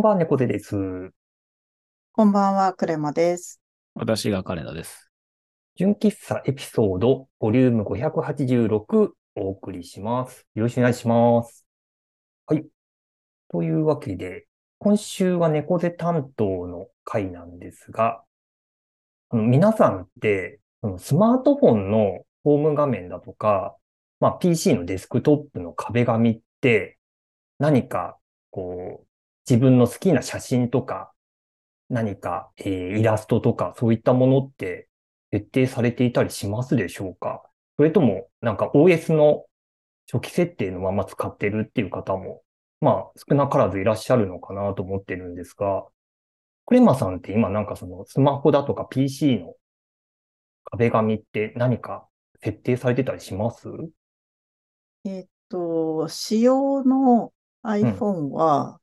んばんは、猫背です。こんばんは、クレマです。私が金田です。純喫茶エピソード、ボリューム586お送りします。よろしくお願いします。はい。というわけで、今週は猫背担当の回なんですが、あの皆さんって、そのスマートフォンのホーム画面だとか、まあ PC のデスクトップの壁紙って、何か、こう、自分の好きな写真とか、何か、えーイラストとか、そういったものって設定されていたりしますでしょうか？それとも、なんか OS の初期設定のまま使ってるっていう方も、まあ少なからずいらっしゃるのかなと思ってるんですが、クレマさんって今なんかそのスマホだとか PC の壁紙って何か設定されてたりします？えっと、仕様の iPhone は、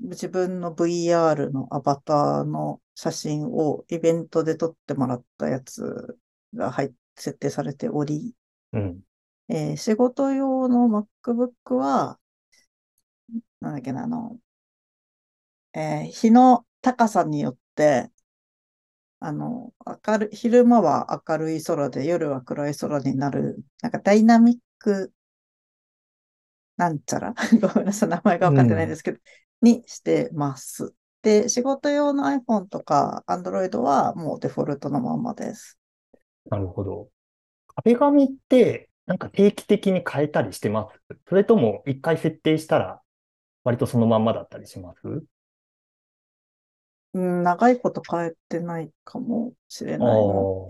自分の VR のアバターの写真をイベントで撮ってもらったやつが入っ設定されており、うん。えー仕事用の MacBook は、なんだっけな、あの、えー日の高さによって、あの、明るい、昼間は明るい空で夜は暗い空になる、なんかダイナミックなんちゃら？ごめんなさい、名前が分かってないですけど、にしてます。で、仕事用の iPhone とか Android はもうデフォルトのままです。なるほど。壁紙って、なんか定期的に変えたりしてます？それとも一回設定したら、割とそのまんまだったりします？うん、長いこと変えてないかもしれないな。あ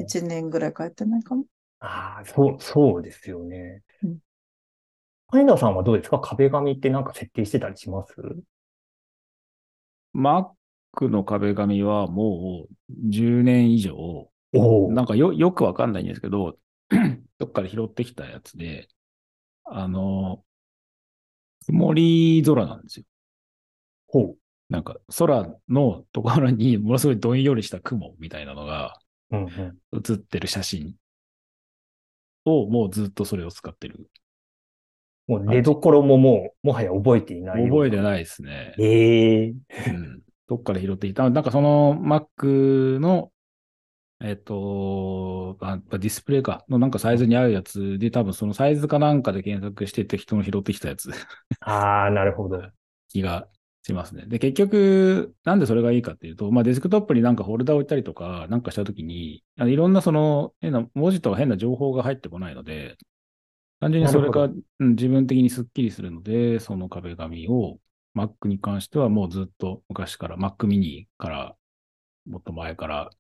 ー1年ぐらい変えてないかも。ああ、そう、そうですよねうん。羽田さんはどうですか？壁紙ってなんか設定してたりします？Mac の壁紙はもう10年以上、なんかよ、よくわかんないんですけど、どっかで拾ってきたやつで、あの、曇り空なんですよ。ほう。なんか空のところに ものすごいどんよりした雲みたいなのがうんうん。写ってる写真をもうずっとそれを使ってる。もう出所ももう、もはや覚えていない。覚えてないですね。ええうんどっから拾ってきた？なんかその Mac の、えっと、あディスプレイかのなんかサイズに合うやつで多分そのサイズかなんかで検索して適当に拾ってきたやつああ、なるほど。気がしますね。で、結局、なんでそれがいいかっていうと、まあデスクトップになんかフォルダ置いたりとかなんかしたときに、あのいろんなその変な文字とか変な情報が入ってこないので、単純にそれがなうん自分的にスッキリするので、その壁紙を Mac に関してはもうずっと昔から Mac mini からもっと前から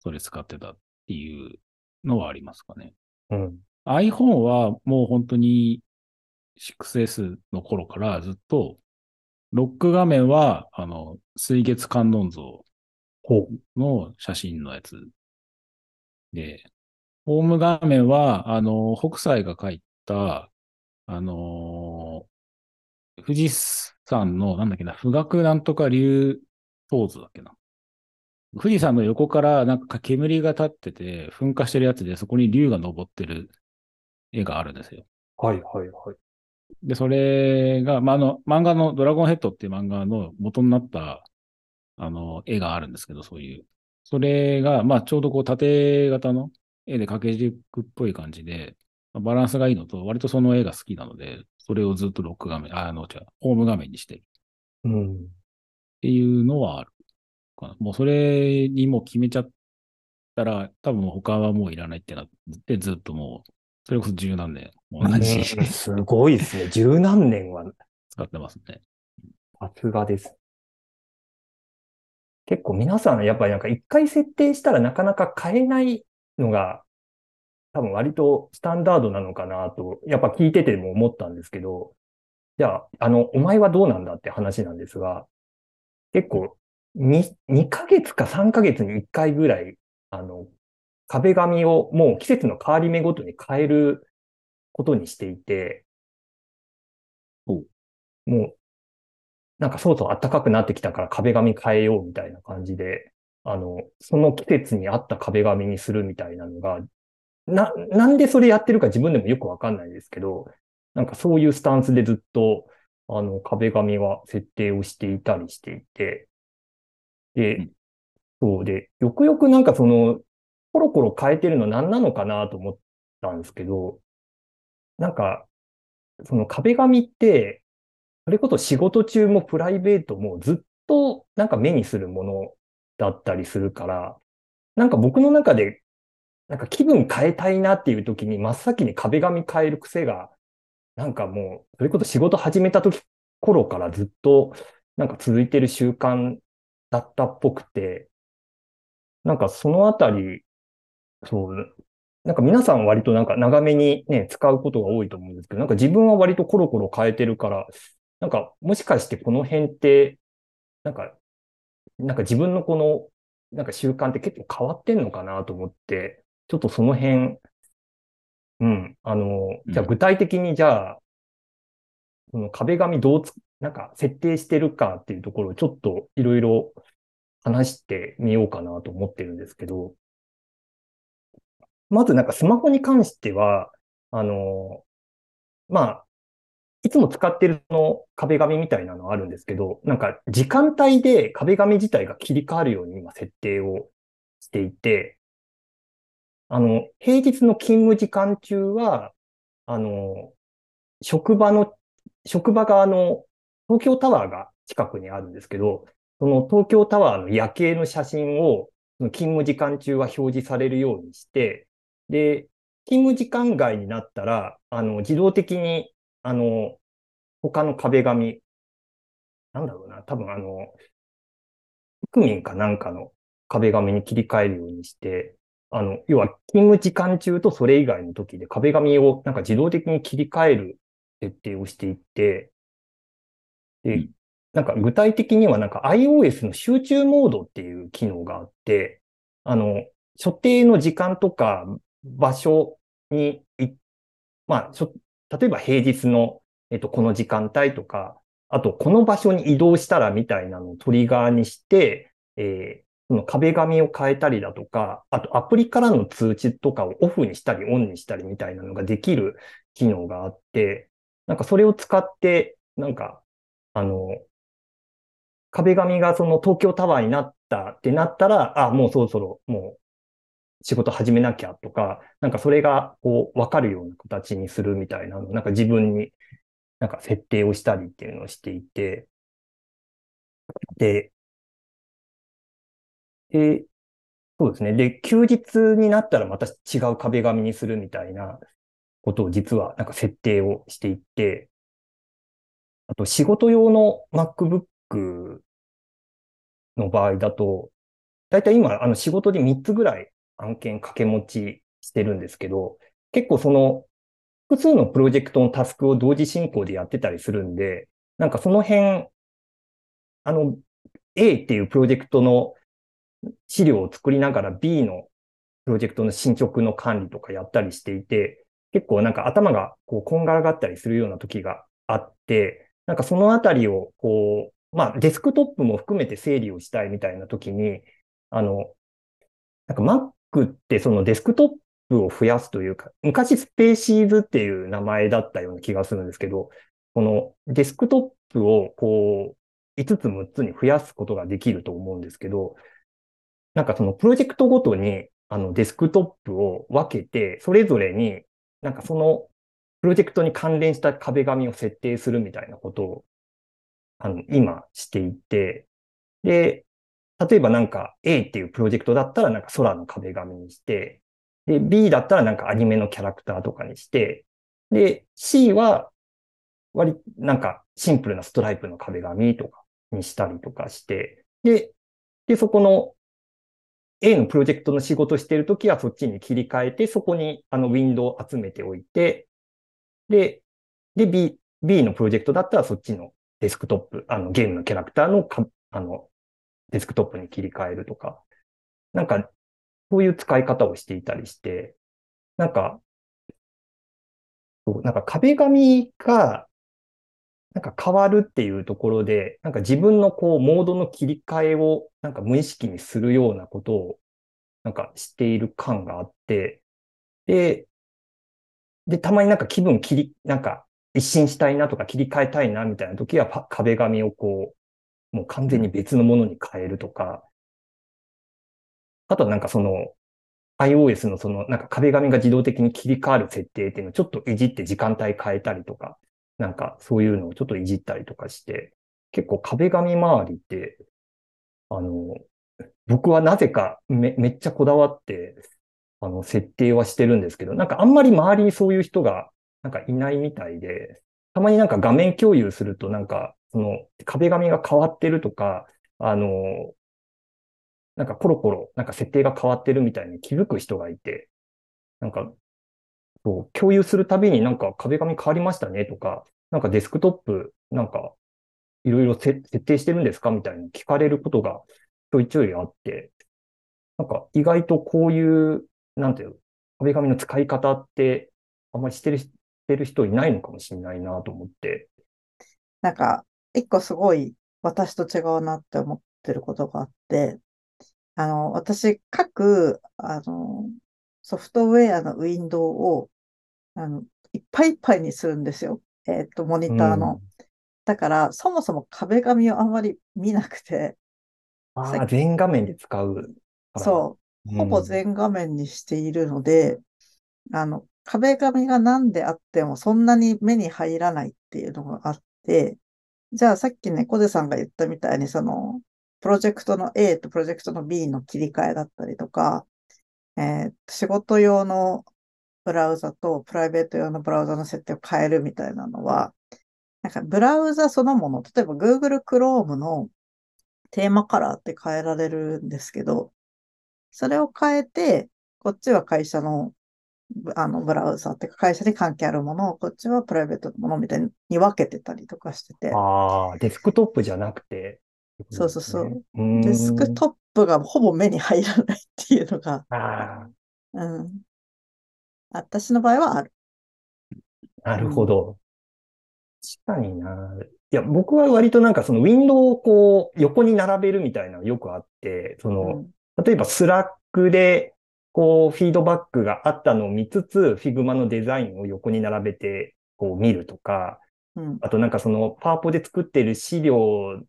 それ使ってたっていうのはありますかね。うん。iPhone はもう本当に 6S の頃からずっとロック画面はあの水月観音像。の写真のやつで、ホーム画面はあの北斎が描いたあの富士山のなんだっけな、富岳なんとか流ポーズだっけな。富士山の横からなんか煙が立ってて噴火してるやつでそこに竜が登ってる絵があるんですよ。はいはいはい。で、それが、まあ、あの、漫画のドラゴンヘッドっていう漫画の元になった、あの、絵があるんですけど、そういう。それが、まあ、ちょうどこう縦型の絵で掛け軸っぽい感じで、まあバランスがいいのと、割とその絵が好きなので、それをずっとロック画面、ああの、違う、ホーム画面にしてるっうん。ていうのはあるかな。もうそれにもう決めちゃったら、多分他はもういらないってなって、ずっともう、それこそ十何年、同じうんすごいですね。十何年は使ってますね。さすがです。結構皆さんやっぱりなんか一回設定したらなかなか変えないのが多分割とスタンダードなのかなと、やっぱ聞いてても思ったんですけど、じゃあ、あの、お前はどうなんだって話なんですが、結構2、2ヶ月か3ヶ月に1回ぐらい、あの、壁紙をもう季節の変わり目ごとに変えることにしていて、ほもう、なんかそうそう暖かくなってきたから壁紙変えようみたいな感じで、あの、その季節に合った壁紙にするみたいなのが、な、なんでそれやってるか自分でもよくわかんないですけど、なんかそういうスタンスでずっとあの、壁紙は設定をしていたりしていて、で、うん。そうで、よくよくなんかその、コロコロ変えてるの何なのかなと思ったんですけど、なんか、その壁紙って、それこそ仕事中もプライベートもずっとなんか目にするものだったりするから、なんか僕の中で、なんか気分変えたいなっていう時に真っ先に壁紙変える癖が、なんかもう、それこそ仕事始めた時頃からずっとなんか続いてる習慣だったっぽくて、なんかそのあたり、そう、なんか皆さん割となんか長めにね、使うことが多いと思うんですけど、なんか自分は割とコロコロ変えてるから、なんかもしかしてこの辺って、なんか、なんか自分のこの、なんか習慣って結構変わってんのかなと思って、ちょっとその辺、うん、あの、じゃあうん具体的にじゃあ、その壁紙どうつ、なんか設定してるかっていうところをちょっといろいろ話してみようかなと思ってるんですけど、まずなんかスマホに関しては、あの、まあ、いつも使ってるの壁紙みたいなのあるんですけど、なんか時間帯で壁紙自体が切り替わるように今設定をしていて、あの、平日の勤務時間中は、あの、職場の、職場があの、東京タワーが近くにあるんですけど、その東京タワーの夜景の写真を、その勤務時間中は表示されるようにして、で、勤務時間外になったら、あの、自動的に、あの、他の壁紙、なんだろうな、多分あの、区民かなんかの壁紙に切り替えるようにして、あの、要は勤務時間中とそれ以外の時で壁紙をなんか自動的に切り替える設定をしていって、でうん、なんか具体的にはなんか iOS の集中モードっていう機能があって、あの、所定の時間とか場所にい、まあ、例えば平日の、えっと、この時間帯とか、あと、この場所に移動したらみたいなのをトリガーにして、えーその壁紙を変えたりだとか、あとアプリからの通知とかをオフにしたりオンにしたりみたいなのができる機能があって、なんかそれを使って、なんか、あの、壁紙がその東京タワーになったってなったら、あ、もうそろそろもう仕事始めなきゃとか、なんかそれがこうわかるような形にするみたいなの、なんか自分になんか設定をしたりっていうのをしていて、で、で、そうですね。で、休日になったらまた違う壁紙にするみたいなことを実はなんか設定をしていって、あと仕事用の MacBook の場合だと、だいたい今あの仕事で3つぐらい案件掛け持ちしてるんですけど、結構その複数のプロジェクトのタスクを同時進行でやってたりするんで、なんかその辺、あの、A っていうプロジェクトの資料を作りながら B のプロジェクトの進捗の管理とかやったりしていて、結構なんか頭がこうこんがらがったりするような時があって、なんかそのあたりをこう、まあデスクトップも含めて整理をしたいみたいな時に、あの、なんか Mac ってそのデスクトップを増やすというか、昔 Spaces っていう名前だったような気がするんですけど、このデスクトップをこう5つ6つに増やすことができると思うんですけど、なんかそのプロジェクトごとにあのデスクトップを分けて、それぞれになんかそのプロジェクトに関連した壁紙を設定するみたいなことをあの今していて、で、例えばなんか A っていうプロジェクトだったらなんか空の壁紙にして、で、B だったらなんかアニメのキャラクターとかにして、で、C は割、なんかシンプルなストライプの壁紙とかにしたりとかして、で、で、そこの A のプロジェクトの仕事してるときはそっちに切り替えて、そこにあのウィンドウを集めておいて、で、で、B、B のプロジェクトだったらそっちのデスクトップ、あのゲームのキャラクターのか、あの、デスクトップに切り替えるとか、なんか、そういう使い方をしていたりして、なんか、なんか壁紙が、なんか変わるっていうところで、なんか自分のこう、モードの切り替えを、なんか無意識にするようなことを、なんかしている感があって、で、で、たまになんか気分切り、なんか一新したいなとか切り替えたいなみたいな時はパ壁紙をこう、もう完全に別のものに変えるとか、あとはなんかその iOS のそのなんか壁紙が自動的に切り替わる設定っていうのをちょっといじって時間帯変えたりとか、なんかそういうのをちょっといじったりとかして、結構壁紙周りって、あの、僕はなぜかめめっちゃこだわって、あの、設定はしてるんですけど、なんかあんまり周りにそういう人がなんかいないみたいで、たまになんか画面共有するとなんか、その壁紙が変わってるとか、あの、なんかコロコロ、なんか設定が変わってるみたいに気づく人がいて、なんか、そう、共有するたびになんか壁紙変わりましたねとか、なんかデスクトップ、なんか、いろいろ設定してるんですかみたいに聞かれることがちょいちょいあって、なんか意外とこういう、なんていう、壁紙の使い方って、あんまりしてる、してる人いないのかもしれないなと思って。なんか、一個すごい私と違うなって思ってることがあって、あの、私、各、あの、ソフトウェアのウィンドウを、あの、いっぱいいっぱいにするんですよ。えっと、モニターの。だから、そもそも壁紙をあんまり見なくて、ああ、全画面で使う。そう、うんほぼ全画面にしているので、あの、壁紙が何であってもそんなに目に入らないっていうのがあって、じゃあさっきね、コデさんが言ったみたいに、その、プロジェクトの A とプロジェクトの B の切り替えだったりとか、えー仕事用のブラウザとプライベート用のブラウザの設定を変えるみたいなのは、なんかブラウザそのもの、例えば Google Chrome のテーマカラーって変えられるんですけど、それを変えて、こっちは会社の、ぶあの、ブラウザっていうか会社に関係あるものを、こっちはプライベートのものみたいに分けてたりとかしてて、ああ、デスクトップじゃなくて。そうそうそう。デスクトップがほぼ目に入らないっていうのが、あうん。私の場合はある。あ、なるほど。確かにな。いや、僕は割となんかそのウィンドウをこう横に並べるみたいなのよくあって、その、うん。例えば Slack でこうフィードバックがあったのを見つつ、Figma のデザインを横に並べてこう見るとか、うん。あとなんかそのパワポで作っている資料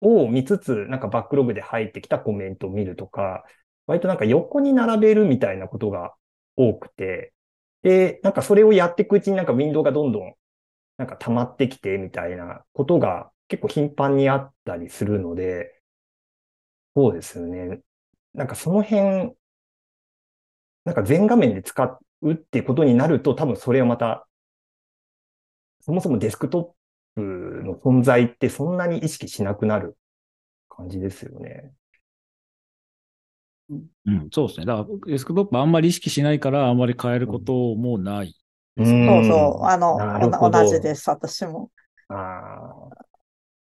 を見つつ、なんかバックログで入ってきたコメントを見るとか、割となんか横に並べるみたいなことが多くて、で、なんかそれをやっていくうちになんかウィンドウがどんどんなんか溜まってきてみたいなことが結構頻繁にあったりするので、そうですよね。なんかその辺、なんか全画面で使うってことになると多分それはまたそもそもデスクトップの存在ってそんなに意識しなくなる感じですよね。うん、そうですね。だから、デスクトップあんまり意識しないから、あんまり変えることもない。うそうそう。あの、同じです、私も。あ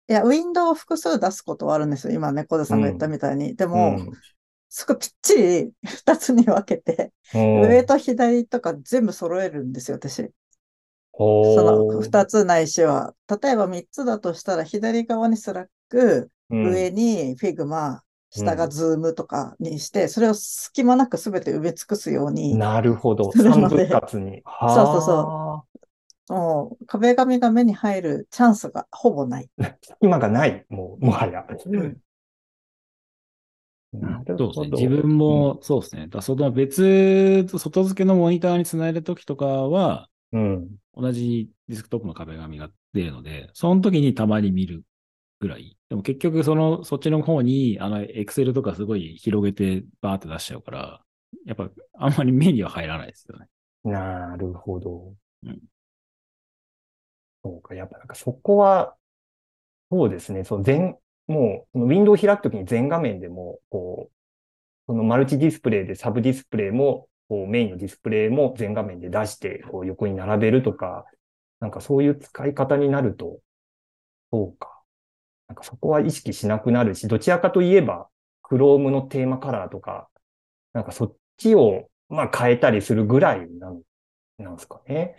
いや、ウィンドウを複数出すことはあるんですよ。今、猫背さんが言ったみたいに。であ、も、すごいぴっちり 二つに分けて、うん。上と左とか全部揃えるんですよ、私。ほそのう二つないしは。例えば三つだとしたら、左側に Slack、うん上に Figma、下が Zoom とかにして、それを隙間なくすべて埋め尽くすように、なるほど。三で分割に。そうそうそもう壁紙が目に入るチャンスがほぼない。う。今がない、もう、もはや。んなるほど。そうですね。自分も、そうですね。だその別、外付けのモニターにつないだときとかは、うん。同じデスクトップの壁紙が出るので、その時にたまに見るぐらい。でも結局、その、そっちの方に、あの、エクセルとかすごい広げてバーって出しちゃうから、やっぱ、あんまり目には入らないですよね。なるほど。うんそうか、やっぱなんかそこは、そうですね、その全、もう、そのウィンドウを開くときに全画面でも、こう、そのマルチディスプレイでサブディスプレイも、こうメインのディスプレイも全画面で出して、こう横に並べるとか、なんかそういう使い方になると、そうか。なんかそこは意識しなくなるし、どちらかといえば、Chrome のテーマカラーとか、なんかそっちを、まあ変えたりするぐらいなの、なんですかね。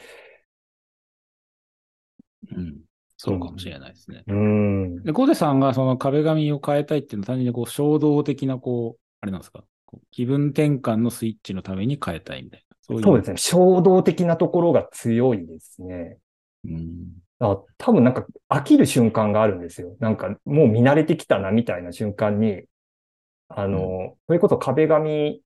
うん。そうかもしれないですね。うん。で、コデさんがその壁紙を変えたいっていうのは単純にこう衝動的なこう、あれなんですか？こう気分転換のスイッチのために変えたいみたいな。そういう。そうですね。衝動的なところが強いですね。うん。あ多分なんか飽きる瞬間があるんですよ。なんかもう見慣れてきたなみたいな瞬間に、あの、それこそ壁紙、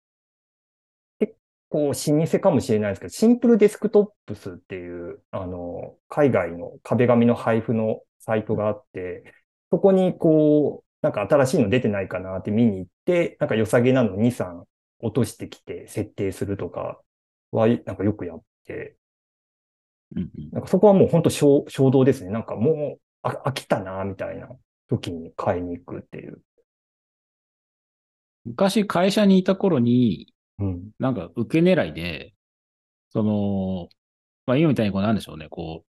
結構老舗かもしれないですけど、シンプルデスクトップスっていう、あの、海外の壁紙の配布のサイトがあって、そこにこう、なんか新しいの出てないかなって見に行って、なんか良さげなの2、3落としてきて設定するとかは、なんかよくやって、うんうんなんかそこはもう本当衝衝動ですね。なんかもうあ飽きたな、みたいな時に買いに行くっていう。昔会社にいた頃に、うん。なんか受け狙いで、その、まあ今みたいにこうなんでしょうね、こう、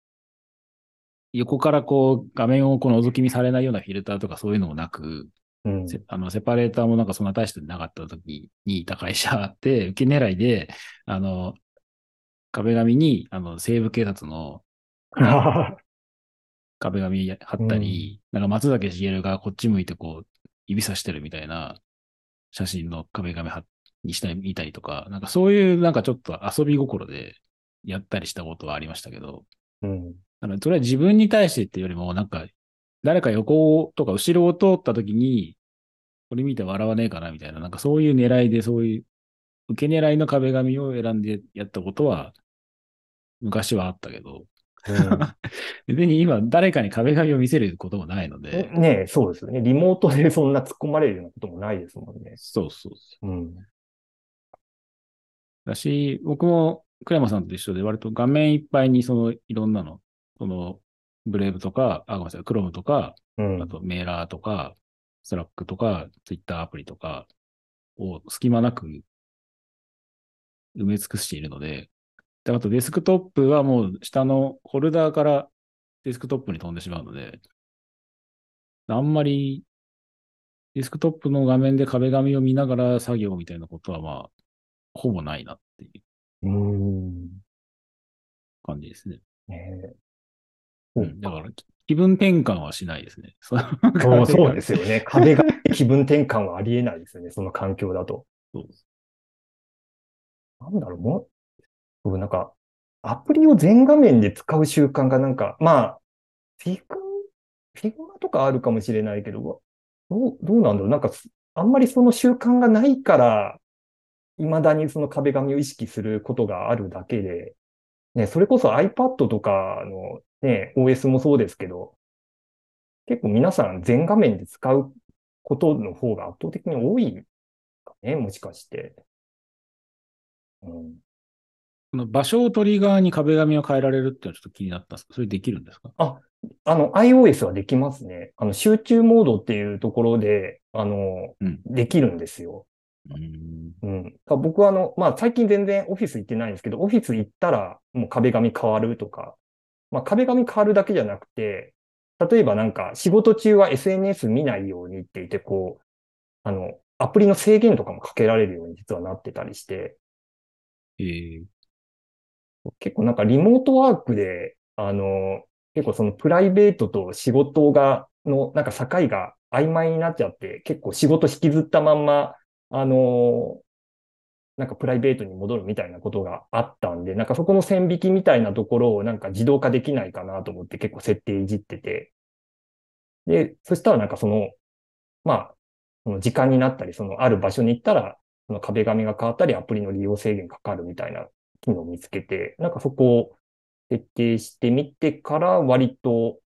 横からこう画面をこう覗き見されないようなフィルターとかそういうのもなく、うん。せあの、セパレーターもなんかそんな大してなかった時にいた会社あって、受け狙いで、あの、壁紙に、あの、西部警察の 壁紙貼ったり、なんか松崎しげるがこっち向いてこう、指さしてるみたいな写真の壁紙にしたり見たりとか、なんかそういうなんかちょっと遊び心でやったりしたことはありましたけど、うん。あのそれは自分に対してっていうよりも、なんか、誰か横とか後ろを通った時に、これ見て笑わねえかなみたいな、なんかそういう狙いで、そういう受け狙いの壁紙を選んでやったことは、昔はあったけど、別に今誰かに壁紙を見せることもないので、うん、ねえ、そうですよね。リモートでそんな突っ込まれるようなこともないですもんね。そうそうそう。うん。だし、僕も倉山さんと一緒で割と画面いっぱいにそのいろんなの、その Brave とか、あ、ごめんなさい、 Chrome とか、うん。あとメーラーとか、 Slack とか、ツイッターアプリとかを隙間なく埋め尽くしているので、であとデスクトップはもう下のホルダーからデスクトップに飛んでしまうので、あんまりデスクトップの画面で壁紙を見ながら作業みたいなことはまあ、ほぼないなっていううん。感じですね。ねえうん、だから気分転換はしないですね。そうそうですよね。壁が気分転換はありえないですよね。その環境だと。そうなんだろう、もう、僕なんか、アプリを全画面で使う習慣がなんか、まあ、フィグ、フィグマとかあるかもしれないけど、どう、どうなんだろう？なんか、あんまりその習慣がないから、未だにその壁紙を意識することがあるだけで、ね、それこそ iPad とかのね、OS もそうですけど、結構皆さん全画面で使うことの方が圧倒的に多いかね、もしかして。うん。この場所をトリガーに壁紙を変えられるっていうのはちょっと気になったんですけど、それできるんですか？あの、iOS はできますね。あの、集中モードっていうところで、あの、うんできるんですよ。うん。うん。僕はあの、まあ、最近全然オフィス行ってないんですけど、オフィス行ったらもう壁紙変わるとか、まあ、壁紙変わるだけじゃなくて、例えばなんか仕事中は SNS 見ないようにって言って、こう、あの、アプリの制限とかもかけられるように実はなってたりして、えー、結構なんかリモートワークで、あの、結構そのプライベートと仕事が、のなんか境が曖昧になっちゃって、結構仕事引きずったまんま、あの、なんかプライベートに戻るみたいなことがあったんで、なんかそこの線引きみたいなところをなんか自動化できないかなと思って結構設定いじってて。で、そしたらなんかその、まあ、その時間になったり、そのある場所に行ったら、その壁紙が変わったり、アプリの利用制限かかるみたいな機能を見つけて、なんかそこを設定してみてから割と、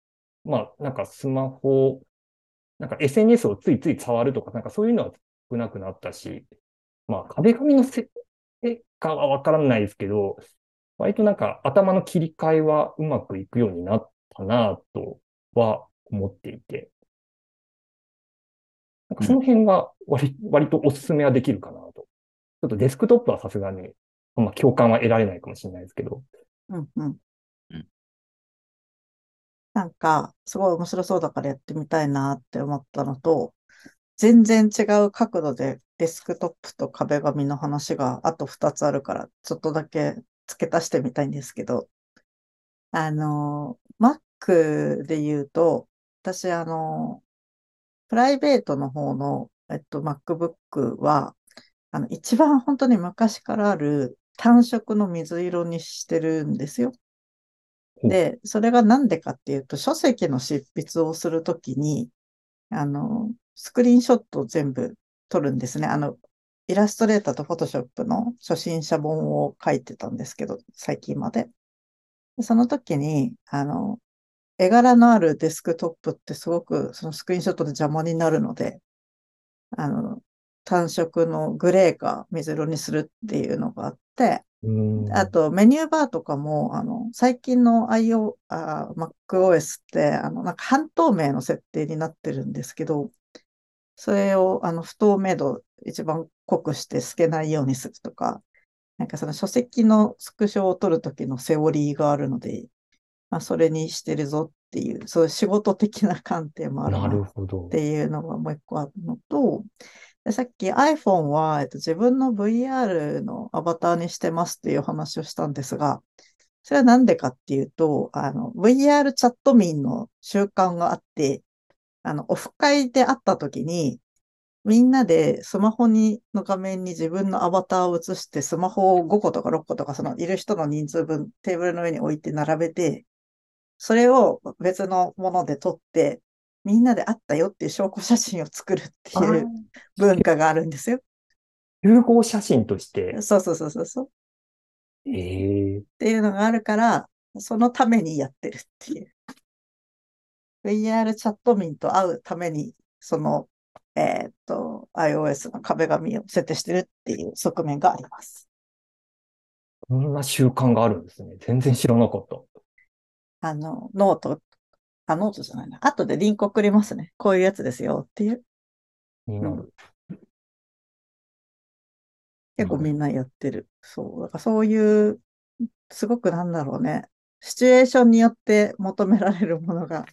まあなんかスマホ、なんか SNS をついつい触るとか、なんかそういうのは少なくなったし、まあ壁紙の設定かはわからないですけど、割となんか頭の切り替えはうまくいくようになったなとは思っていて、なんかその辺は割割とおすすめはできるかなと。ちょっとデスクトップはさすがに、まあ共感は得られないかもしれないですけど。うんうんうん。なんか、すごい面白そうだからやってみたいなって思ったのと、全然違う角度でデスクトップと壁紙の話があと2つあるから、ちょっとだけ付け足してみたいんですけど、あの、Mac で言うと、私、あの、プライベートの方の、えっと、MacBook は、あの、一番本当に昔からある単色の水色にしてるんですよ。で、それがなんでかっていうと、書籍の執筆をするときに、あの、スクリーンショットを全部撮るんですね。あの、イラストレーターとフォトショップの初心者本を書いてたんですけど、最近まで。でその時に、あの、絵柄のあるデスクトップってすごくそのスクリーンショットで邪魔になるので、あの、単色のグレーか水色にするっていうのがあって、うん。あとメニューバーとかも、あの、最近の IO、あ MacOS って、あの、なんか半透明の設定になってるんですけど、それを、あの、不透明度一番濃くして透けないようにするとか、なんかその書籍のスクショを取るときのセオリーがあるので、まあ、それにしてるぞっていう、そういう仕事的な観点もあるっ。ていうのがもう一個あるのと、でさっき iPhone は、えっと、自分の VR のアバターにしてますっていう話をしたんですが、それはなんでかっていうと、あの、VR チャット民の習慣があって、あの、オフ会で会った時に、みんなでスマホに、の画面に自分のアバターを映して、スマホを5個とか6個とか、そのいる人の人数分テーブルの上に置いて並べて、それを別のもので撮って、みんなで会ったよっていう証拠写真を作るっていう文化があるんですよ。集合写真として、そうそうそうそうそう。ええっていうのがあるから、そのためにやってるっていう。VR チャット民と会うために、その、えーっと、iOS の壁紙を設定してるっていう側面があります。こんな習慣があるんですね。全然知らなかった。あの、ノート、あ、ノートじゃないな。後でリンク送りますね。こういうやつですよっていう。になる。結構みんなやってる。そう。だからそういう、すごくなんだろうね。シチュエーションによって求められるものが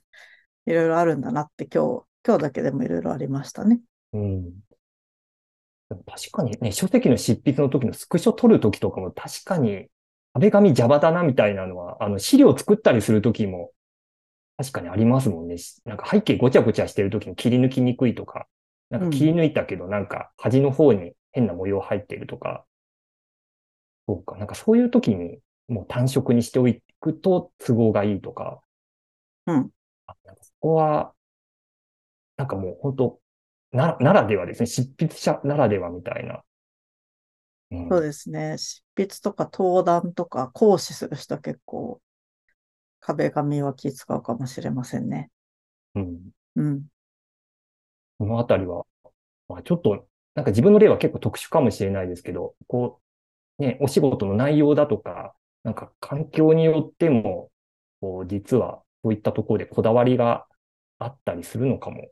いろいろあるんだなって今日、今日だけでもいろいろありましたね。うん。確かにね、書籍の執筆の時のスクショ撮る時とかも確かに壁紙邪魔だなみたいなのは、あの資料作ったりする時も確かにありますもんね。しなんか背景ごちゃごちゃしてる時に切り抜きにくいとか、なんか切り抜いたけどなんか端の方に変な模様入ってるとか、そうか、なんかそういう時にもう単色にしておくと都合がいいとか、うん。あなんかそこは、なんかもう本当な、ならではですね。執筆者ならではみたいな。うんそうですね。執筆とか登壇とか講師する人は結構壁紙は気使うかもしれませんね。うん。うん。このあたりは、まあちょっと、なんか自分の例は結構特殊かもしれないですけど、こう、ね、お仕事の内容だとか、なんか環境によっても、こう、実はそういったところでこだわりがあったりするのかも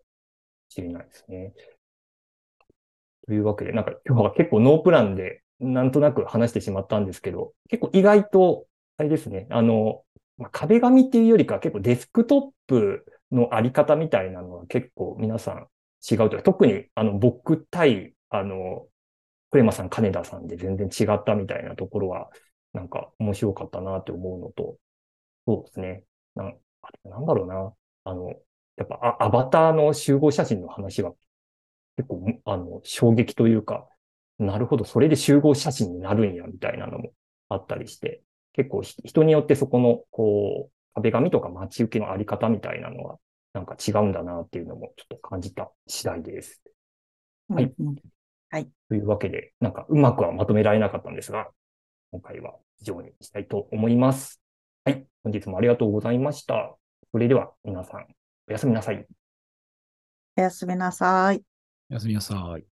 しれないですね。というわけで、なんか今日は結構ノープランでなんとなく話してしまったんですけど、結構意外と、あれですね、あの、まあ、壁紙っていうよりか結構デスクトップのあり方みたいなのは結構皆さん違うというか、特にあの僕対、あの、クレマさん、金田さんで全然違ったみたいなところは、なんか面白かったなって思うのと、そうですね。なんなんだろうな。あの、やっぱアバターの集合写真の話は結構、あの、衝撃というか、なるほど、それで集合写真になるんや、みたいなのもあったりして、結構ひ人によってそこの、こう、壁紙とか待ち受けのあり方みたいなのは、なんか違うんだなっていうのもちょっと感じた次第です。はいうんうんというわけで、なんかうまくはまとめられなかったんですが、今回は以上にしたいと思います。はい。本日もありがとうございました。それでは皆さん、おやすみなさい。おやすみなさい。おやすみなさい。